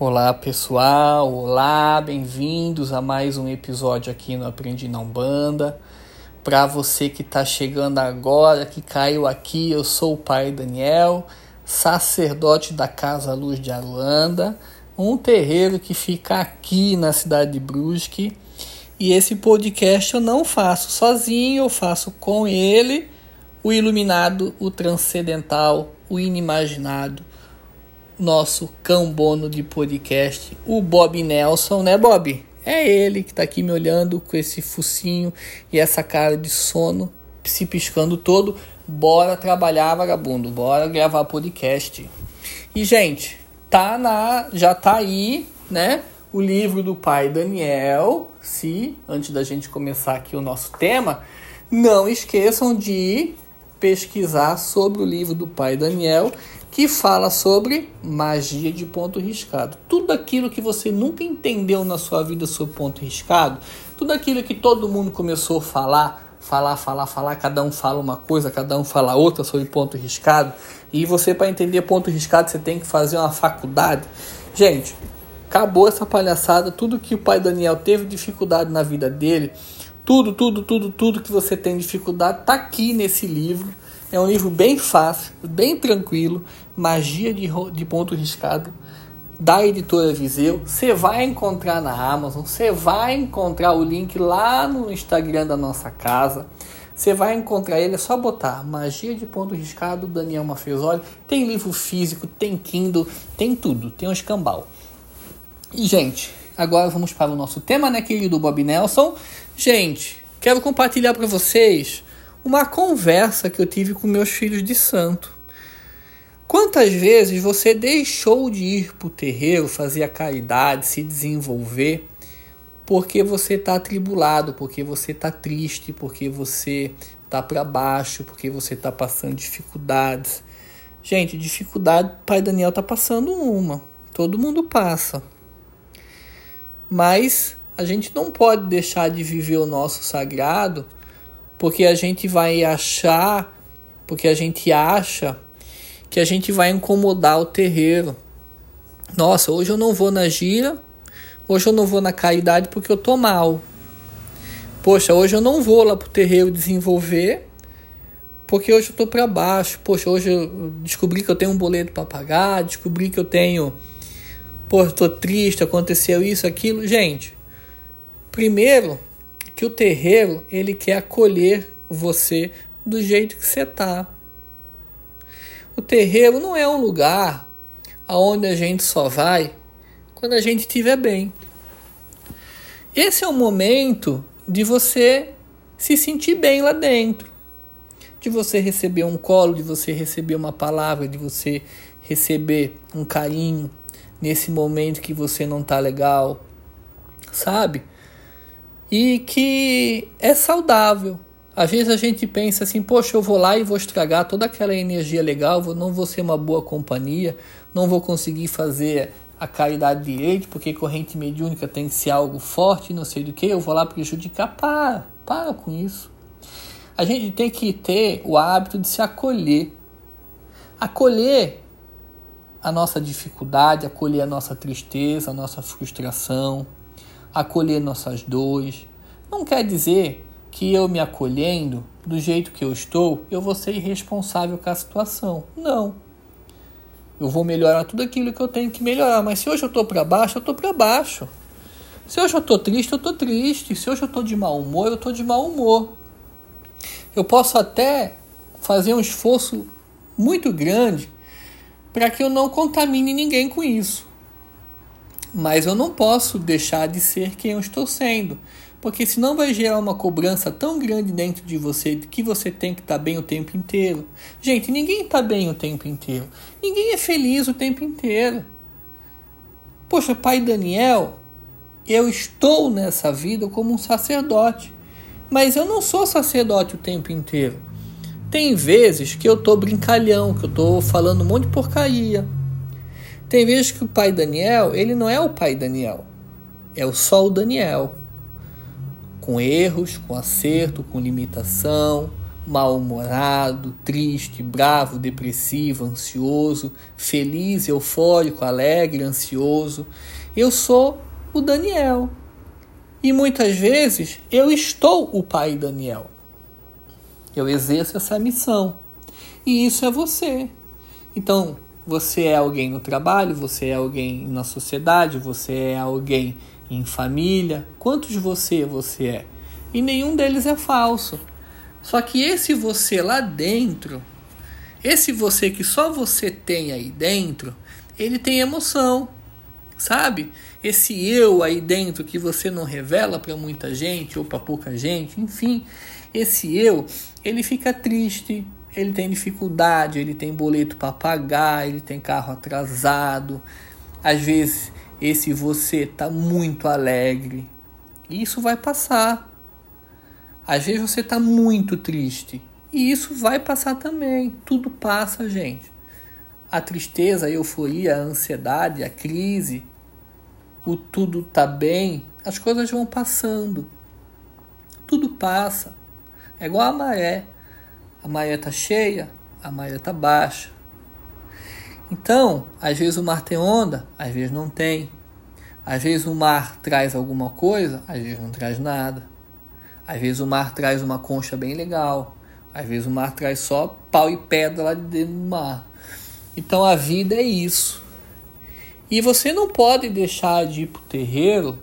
Olá pessoal, olá, bem-vindos a mais um episódio aqui no Aprendi Não Banda. Para você que está chegando agora, que caiu aqui, eu sou o pai Daniel, sacerdote da Casa Luz de Aruanda, um terreiro que fica aqui na cidade de Brusque. E esse podcast eu não faço sozinho, eu faço com ele, o iluminado, o transcendental, o inimaginado nosso cambono de podcast, o Bob Nelson, né, Bob? É ele que tá aqui me olhando com esse focinho e essa cara de sono, se piscando todo. Bora trabalhar, vagabundo, bora gravar podcast. E, gente, tá na. Já tá aí, né? O livro do pai Daniel. Se, antes da gente começar aqui o nosso tema, não esqueçam de pesquisar sobre o livro do pai Daniel que fala sobre magia de ponto riscado. Tudo aquilo que você nunca entendeu na sua vida sobre ponto riscado, tudo aquilo que todo mundo começou a falar, falar, falar, falar, cada um fala uma coisa, cada um fala outra sobre ponto riscado, e você para entender ponto riscado você tem que fazer uma faculdade. Gente, acabou essa palhaçada, tudo que o pai Daniel teve dificuldade na vida dele, tudo, tudo, tudo, tudo que você tem dificuldade tá aqui nesse livro é um livro bem fácil, bem tranquilo, Magia de, de Ponto Riscado, da editora Viseu. Você vai encontrar na Amazon, você vai encontrar o link lá no Instagram da nossa casa. Você vai encontrar ele, é só botar Magia de Ponto Riscado, Daniel Mafezoli. Tem livro físico, tem Kindle, tem tudo, tem um escambau. E, gente, agora vamos para o nosso tema, né, querido Bob Nelson? Gente, quero compartilhar para vocês uma conversa que eu tive com meus filhos de santo. Quantas vezes você deixou de ir para o terreiro fazer a caridade, se desenvolver, porque você está atribulado, porque você está triste, porque você está para baixo, porque você está passando dificuldades? Gente, dificuldade, pai Daniel está passando uma. Todo mundo passa. Mas a gente não pode deixar de viver o nosso sagrado porque a gente vai achar, porque a gente acha que a gente vai incomodar o terreiro. Nossa, hoje eu não vou na gira, hoje eu não vou na caridade porque eu tô mal. Poxa, hoje eu não vou lá pro terreiro desenvolver porque hoje eu tô para baixo. Poxa, hoje eu descobri que eu tenho um boleto para pagar, descobri que eu tenho, pô, tô triste, aconteceu isso, aquilo. Gente, primeiro que o terreiro ele quer acolher você do jeito que você tá. O terreiro não é um lugar aonde a gente só vai quando a gente estiver bem. Esse é o momento de você se sentir bem lá dentro, de você receber um colo, de você receber uma palavra, de você receber um carinho nesse momento que você não tá legal, sabe? E que é saudável. Às vezes a gente pensa assim, poxa, eu vou lá e vou estragar toda aquela energia legal, não vou ser uma boa companhia, não vou conseguir fazer a caridade direito, porque corrente mediúnica tem que ser algo forte, não sei do que, eu vou lá prejudicar. Para, para com isso. A gente tem que ter o hábito de se acolher. Acolher a nossa dificuldade, acolher a nossa tristeza, a nossa frustração, acolher nossas dores. Não quer dizer que eu me acolhendo do jeito que eu estou, eu vou ser irresponsável com a situação. Não. Eu vou melhorar tudo aquilo que eu tenho que melhorar. Mas se hoje eu estou para baixo, eu estou para baixo. Se hoje eu estou triste, eu estou triste. Se hoje eu estou de mau humor, eu estou de mau humor. Eu posso até fazer um esforço muito grande para que eu não contamine ninguém com isso. Mas eu não posso deixar de ser quem eu estou sendo, porque senão vai gerar uma cobrança tão grande dentro de você que você tem que estar tá bem o tempo inteiro. Gente, ninguém está bem o tempo inteiro. Ninguém é feliz o tempo inteiro. Poxa, pai Daniel, eu estou nessa vida como um sacerdote, mas eu não sou sacerdote o tempo inteiro. Tem vezes que eu tô brincalhão, que eu tô falando um monte de porcaria, tem vezes que o pai Daniel, ele não é o pai Daniel, é o só o Daniel. Com erros, com acerto, com limitação, mal-humorado, triste, bravo, depressivo, ansioso, feliz, eufórico, alegre, ansioso. Eu sou o Daniel. E muitas vezes eu estou o pai Daniel. Eu exerço essa missão. E isso é você. Então, você é alguém no trabalho, você é alguém na sociedade, você é alguém em família. Quantos você você é? E nenhum deles é falso. Só que esse você lá dentro, esse você que só você tem aí dentro, ele tem emoção, sabe? Esse eu aí dentro que você não revela para muita gente ou para pouca gente, enfim, esse eu, ele fica triste, ele tem dificuldade, ele tem boleto para pagar, ele tem carro atrasado. Às vezes esse você tá muito alegre. E isso vai passar. Às vezes você tá muito triste. E isso vai passar também. Tudo passa, gente. A tristeza, a euforia, a ansiedade, a crise, o tudo tá bem, as coisas vão passando. Tudo passa. É igual a maré. A maré tá cheia, a maré tá baixa. Então, às vezes o mar tem onda, às vezes não tem. Às vezes o mar traz alguma coisa, às vezes não traz nada. Às vezes o mar traz uma concha bem legal. Às vezes o mar traz só pau e pedra lá dentro do mar. Então a vida é isso. E você não pode deixar de ir para o terreiro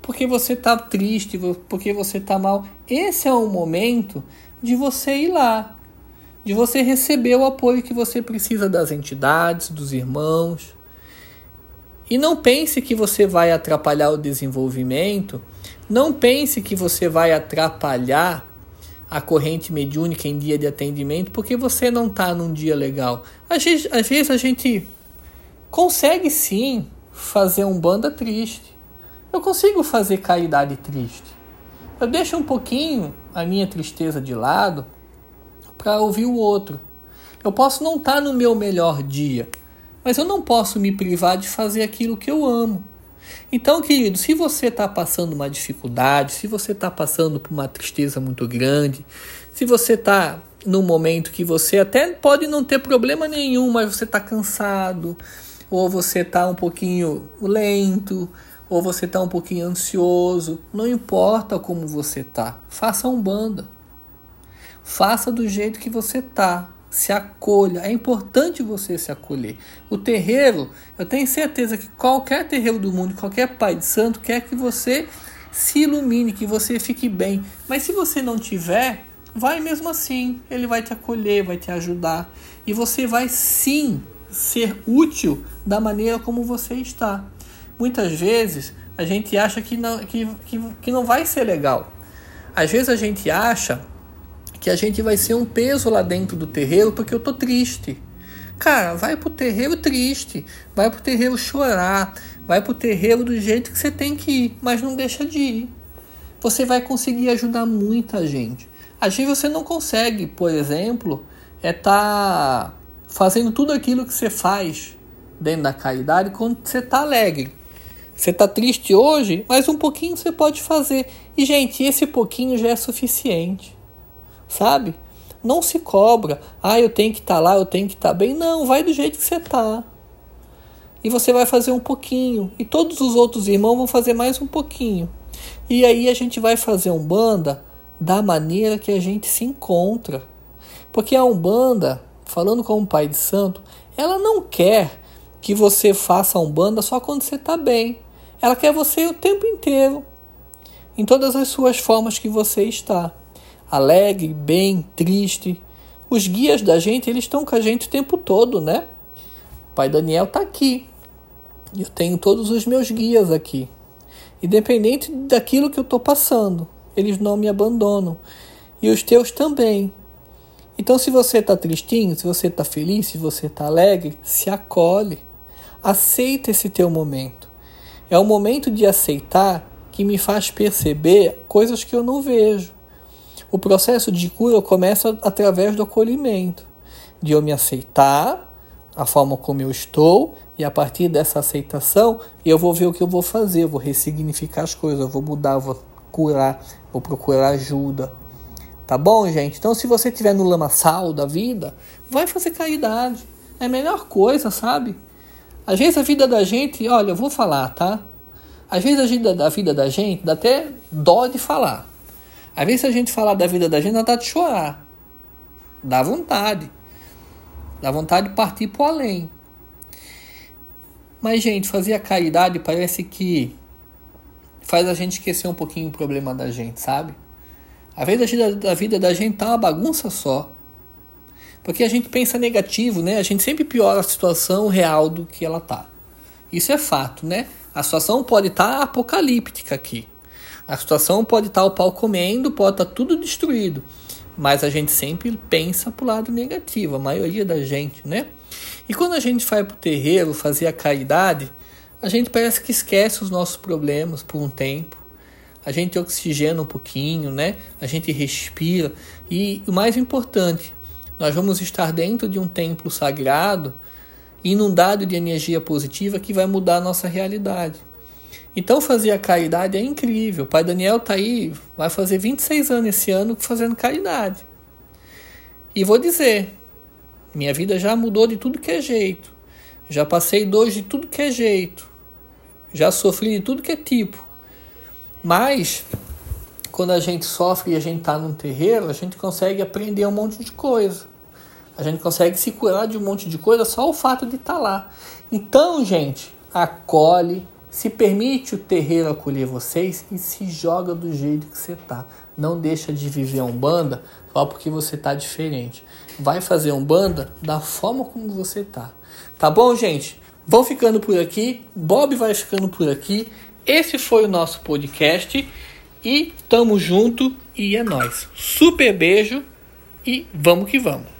porque você está triste, porque você está mal. Esse é o momento de você ir lá, de você receber o apoio que você precisa das entidades, dos irmãos. E não pense que você vai atrapalhar o desenvolvimimento, não pense que você vai atrapalhar a corrente mediúnica em dia de atendimento porque você não está num dia legal. Às vezes, às vezes a gente consegue sim fazer um banda triste. Eu consigo fazer caridade triste. Eu deixo um pouquinho a minha tristeza de lado para ouvir o outro. Eu posso não estar tá no meu melhor dia, mas eu não posso me privar de fazer aquilo que eu amo. Então, querido, se você está passando uma dificuldade, se você está passando por uma tristeza muito grande, se você está num momento que você até pode não ter problema nenhum, mas você está cansado, ou você está um pouquinho lento, ou você está um pouquinho ansioso, não importa como você está, faça um banda. Faça do jeito que você está. Se acolha. É importante você se acolher. O terreiro, eu tenho certeza que qualquer terreiro do mundo, qualquer pai de santo quer que você se ilumine, que você fique bem. Mas se você não tiver, vai mesmo assim. Ele vai te acolher, vai te ajudar. E você vai sim ser útil da maneira como você está. Muitas vezes a gente acha que não, que, que, que não vai ser legal. Às vezes a gente acha que a gente vai ser um peso lá dentro do terreiro porque eu tô triste. Cara, vai pro terreiro triste, vai pro terreiro chorar, vai pro terreiro do jeito que você tem que ir, mas não deixa de ir. Você vai conseguir ajudar muita gente. Às vezes você não consegue, por exemplo, é tá fazendo tudo aquilo que você faz dentro da caridade quando você está alegre. Você está triste hoje, mas um pouquinho você pode fazer. E, gente, esse pouquinho já é suficiente. Sabe? Não se cobra. Ah, eu tenho que estar tá lá, eu tenho que estar tá bem. Não, vai do jeito que você está. E você vai fazer um pouquinho. E todos os outros irmãos vão fazer mais um pouquinho. E aí a gente vai fazer um banda da maneira que a gente se encontra. Porque a Umbanda falando como pai de santo, ela não quer que você faça um banda só quando você está bem. Ela quer você o tempo inteiro, em todas as suas formas que você está. Alegre, bem, triste. Os guias da gente, eles estão com a gente o tempo todo, né? O pai Daniel está aqui. Eu tenho todos os meus guias aqui. Independente daquilo que eu estou passando, eles não me abandonam. E os teus também. Então, se você está tristinho, se você está feliz, se você está alegre, se acolhe. Aceita esse teu momento. É o momento de aceitar que me faz perceber coisas que eu não vejo. O processo de cura começa através do acolhimento, de eu me aceitar, a forma como eu estou, e a partir dessa aceitação eu vou ver o que eu vou fazer, eu vou ressignificar as coisas, eu vou mudar, eu vou curar, vou procurar ajuda, Tá bom, gente? Então, se você estiver no lamaçal da vida, vai fazer caridade. É a melhor coisa, sabe? Às vezes a vida da gente, olha, eu vou falar, tá? Às vezes a vida da vida da gente dá até dó de falar. Às vezes a gente falar da vida da gente dá de chorar. Dá vontade. Dá vontade de partir para além. Mas, gente, fazer a caridade parece que faz a gente esquecer um pouquinho o problema da gente, sabe? Às vezes a vida da gente tá uma bagunça só. Porque a gente pensa negativo, né? A gente sempre piora a situação real do que ela tá. Isso é fato, né? A situação pode estar tá apocalíptica aqui. A situação pode estar tá o pau comendo, pode estar tá tudo destruído. Mas a gente sempre pensa pro lado negativo, a maioria da gente, né? E quando a gente vai pro terreiro fazer a caridade, a gente parece que esquece os nossos problemas por um tempo. A gente oxigena um pouquinho, né? A gente respira. E o mais importante, nós vamos estar dentro de um templo sagrado, inundado de energia positiva que vai mudar a nossa realidade. Então fazer a caridade é incrível. O pai Daniel tá aí, vai fazer 26 anos esse ano fazendo caridade. E vou dizer, minha vida já mudou de tudo que é jeito. Já passei dores de tudo que é jeito. Já sofri de tudo que é tipo. Mas, quando a gente sofre e a gente está num terreiro, a gente consegue aprender um monte de coisa. A gente consegue se curar de um monte de coisa só o fato de estar tá lá. Então, gente, acolhe, se permite o terreiro acolher vocês e se joga do jeito que você tá. Não deixa de viver a Umbanda só porque você tá diferente. Vai fazer Umbanda da forma como você tá. Tá bom, gente? Vão ficando por aqui, Bob vai ficando por aqui. Esse foi o nosso podcast e tamo junto e é nós. Super beijo e vamos que vamos.